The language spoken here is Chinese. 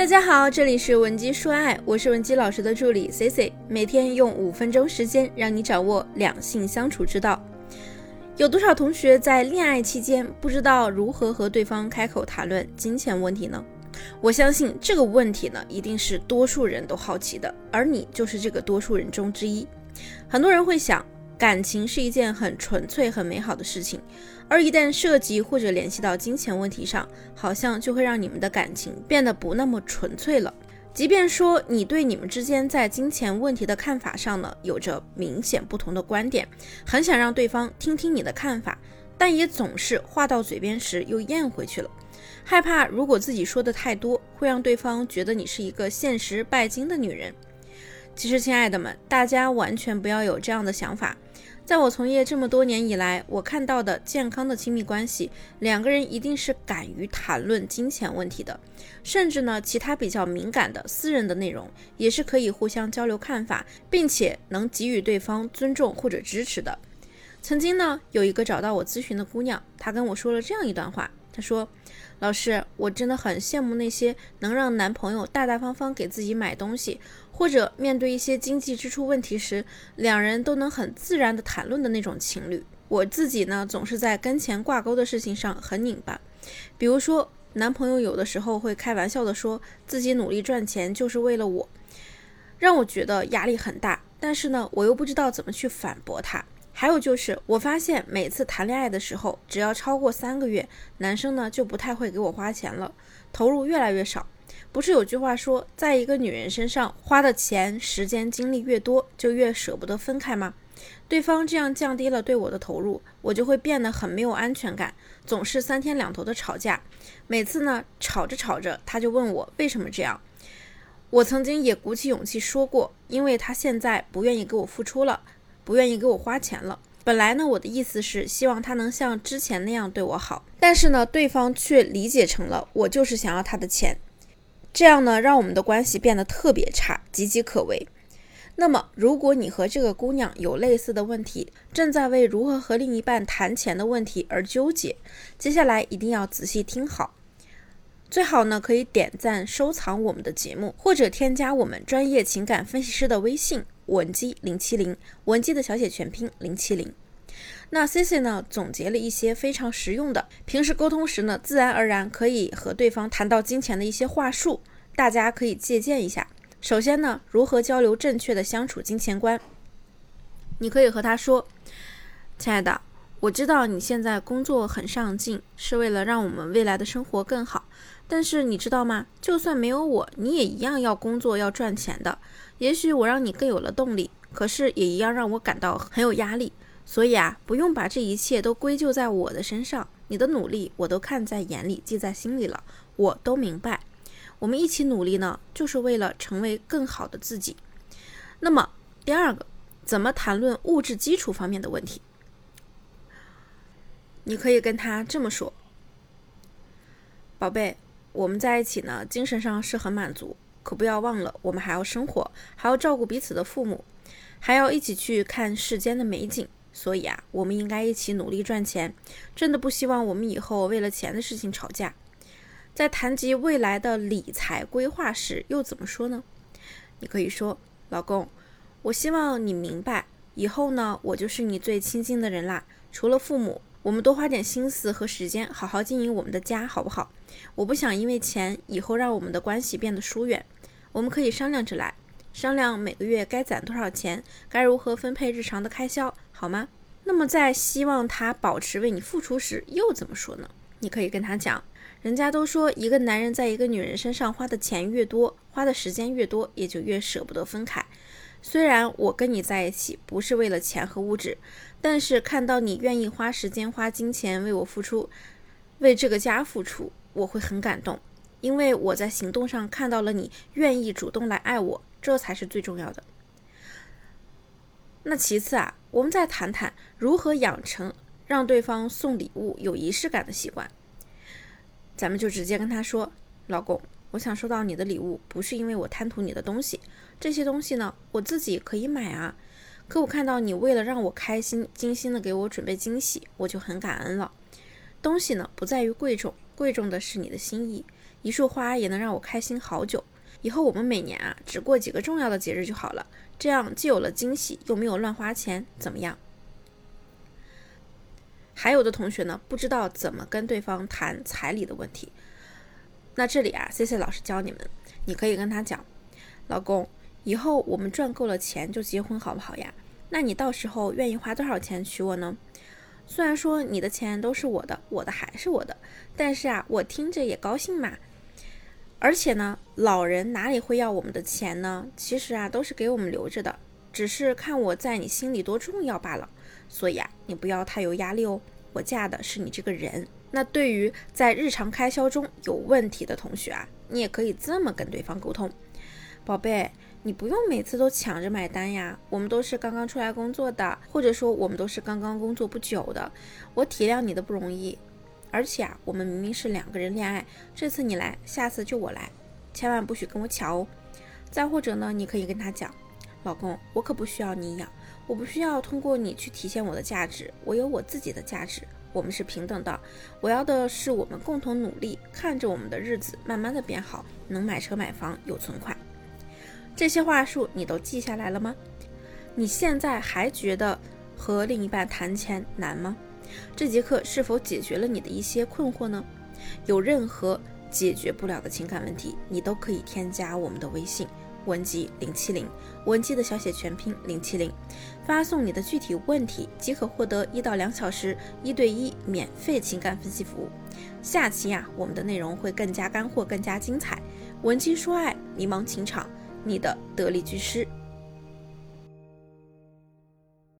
大家好，这里是文姬说爱，我是文姬老师的助理 C C，每天用五分钟时间让你掌握两性相处之道。有多少同学在恋爱期间不知道如何和对方开口谈论金钱问题呢？我相信这个问题呢，一定是多数人都好奇的，而你就是这个多数人中之一。很多人会想。感情是一件很纯粹、很美好的事情，而一旦涉及或者联系到金钱问题上，好像就会让你们的感情变得不那么纯粹了。即便说你对你们之间在金钱问题的看法上呢，有着明显不同的观点，很想让对方听听你的看法，但也总是话到嘴边时又咽回去了，害怕如果自己说的太多，会让对方觉得你是一个现实拜金的女人。其实，亲爱的们，大家完全不要有这样的想法。在我从业这么多年以来，我看到的健康的亲密关系，两个人一定是敢于谈论金钱问题的，甚至呢，其他比较敏感的私人的内容，也是可以互相交流看法，并且能给予对方尊重或者支持的。曾经呢，有一个找到我咨询的姑娘，她跟我说了这样一段话，她说。老师，我真的很羡慕那些能让男朋友大大方方给自己买东西，或者面对一些经济支出问题时，两人都能很自然的谈论的那种情侣。我自己呢，总是在跟钱挂钩的事情上很拧巴。比如说，男朋友有的时候会开玩笑的说自己努力赚钱就是为了我，让我觉得压力很大。但是呢，我又不知道怎么去反驳他。还有就是，我发现每次谈恋爱的时候，只要超过三个月，男生呢就不太会给我花钱了，投入越来越少。不是有句话说，在一个女人身上花的钱、时间、精力越多，就越舍不得分开吗？对方这样降低了对我的投入，我就会变得很没有安全感，总是三天两头的吵架。每次呢吵着吵着，他就问我为什么这样。我曾经也鼓起勇气说过，因为他现在不愿意给我付出了。不愿意给我花钱了。本来呢，我的意思是希望他能像之前那样对我好，但是呢，对方却理解成了我就是想要他的钱，这样呢，让我们的关系变得特别差，岌岌可危。那么，如果你和这个姑娘有类似的问题，正在为如何和另一半谈钱的问题而纠结，接下来一定要仔细听好。最好呢，可以点赞、收藏我们的节目，或者添加我们专业情感分析师的微信。文姬零七零，文姬的小写全拼零七零。那 C C 呢？总结了一些非常实用的，平时沟通时呢，自然而然可以和对方谈到金钱的一些话术，大家可以借鉴一下。首先呢，如何交流正确的相处金钱观？你可以和他说：“亲爱的，我知道你现在工作很上进，是为了让我们未来的生活更好。但是你知道吗？就算没有我，你也一样要工作要赚钱的。”也许我让你更有了动力，可是也一样让我感到很有压力。所以啊，不用把这一切都归咎在我的身上。你的努力我都看在眼里，记在心里了，我都明白。我们一起努力呢，就是为了成为更好的自己。那么第二个，怎么谈论物质基础方面的问题？你可以跟他这么说：“宝贝，我们在一起呢，精神上是很满足。”可不要忘了，我们还要生活，还要照顾彼此的父母，还要一起去看世间的美景。所以啊，我们应该一起努力赚钱。真的不希望我们以后为了钱的事情吵架。在谈及未来的理财规划时，又怎么说呢？你可以说：“老公，我希望你明白，以后呢，我就是你最亲近的人啦。除了父母。”我们多花点心思和时间，好好经营我们的家，好不好？我不想因为钱以后让我们的关系变得疏远。我们可以商量着来，商量每个月该攒多少钱，该如何分配日常的开销，好吗？那么在希望他保持为你付出时，又怎么说呢？你可以跟他讲，人家都说一个男人在一个女人身上花的钱越多，花的时间越多，也就越舍不得分开。虽然我跟你在一起不是为了钱和物质，但是看到你愿意花时间、花金钱为我付出，为这个家付出，我会很感动，因为我在行动上看到了你愿意主动来爱我，这才是最重要的。那其次啊，我们再谈谈如何养成让对方送礼物有仪式感的习惯。咱们就直接跟他说，老公。我想收到你的礼物，不是因为我贪图你的东西，这些东西呢，我自己可以买啊。可我看到你为了让我开心，精心的给我准备惊喜，我就很感恩了。东西呢，不在于贵重，贵重的是你的心意。一束花也能让我开心好久。以后我们每年啊，只过几个重要的节日就好了，这样既有了惊喜，又没有乱花钱，怎么样？还有的同学呢，不知道怎么跟对方谈彩礼的问题。那这里啊，C C 老师教你们，你可以跟他讲，老公，以后我们赚够了钱就结婚，好不好呀？那你到时候愿意花多少钱娶我呢？虽然说你的钱都是我的，我的还是我的，但是啊，我听着也高兴嘛。而且呢，老人哪里会要我们的钱呢？其实啊，都是给我们留着的，只是看我在你心里多重要罢了。所以啊，你不要太有压力哦。我嫁的是你这个人。那对于在日常开销中有问题的同学啊，你也可以这么跟对方沟通：宝贝，你不用每次都抢着买单呀。我们都是刚刚出来工作的，或者说我们都是刚刚工作不久的。我体谅你的不容易，而且啊，我们明明是两个人恋爱，这次你来，下次就我来，千万不许跟我抢哦。再或者呢，你可以跟他讲：老公，我可不需要你养。我不需要通过你去体现我的价值，我有我自己的价值，我们是平等的。我要的是我们共同努力，看着我们的日子慢慢的变好，能买车买房有存款。这些话术你都记下来了吗？你现在还觉得和另一半谈钱难吗？这节课是否解决了你的一些困惑呢？有任何解决不了的情感问题，你都可以添加我们的微信。文姬零七零，文姬的小写全拼零七零，发送你的具体问题即可获得一到两小时一对一免费情感分析服务。下期呀，我们的内容会更加干货，更加精彩。文姬说爱，迷茫情场，你的得力军师。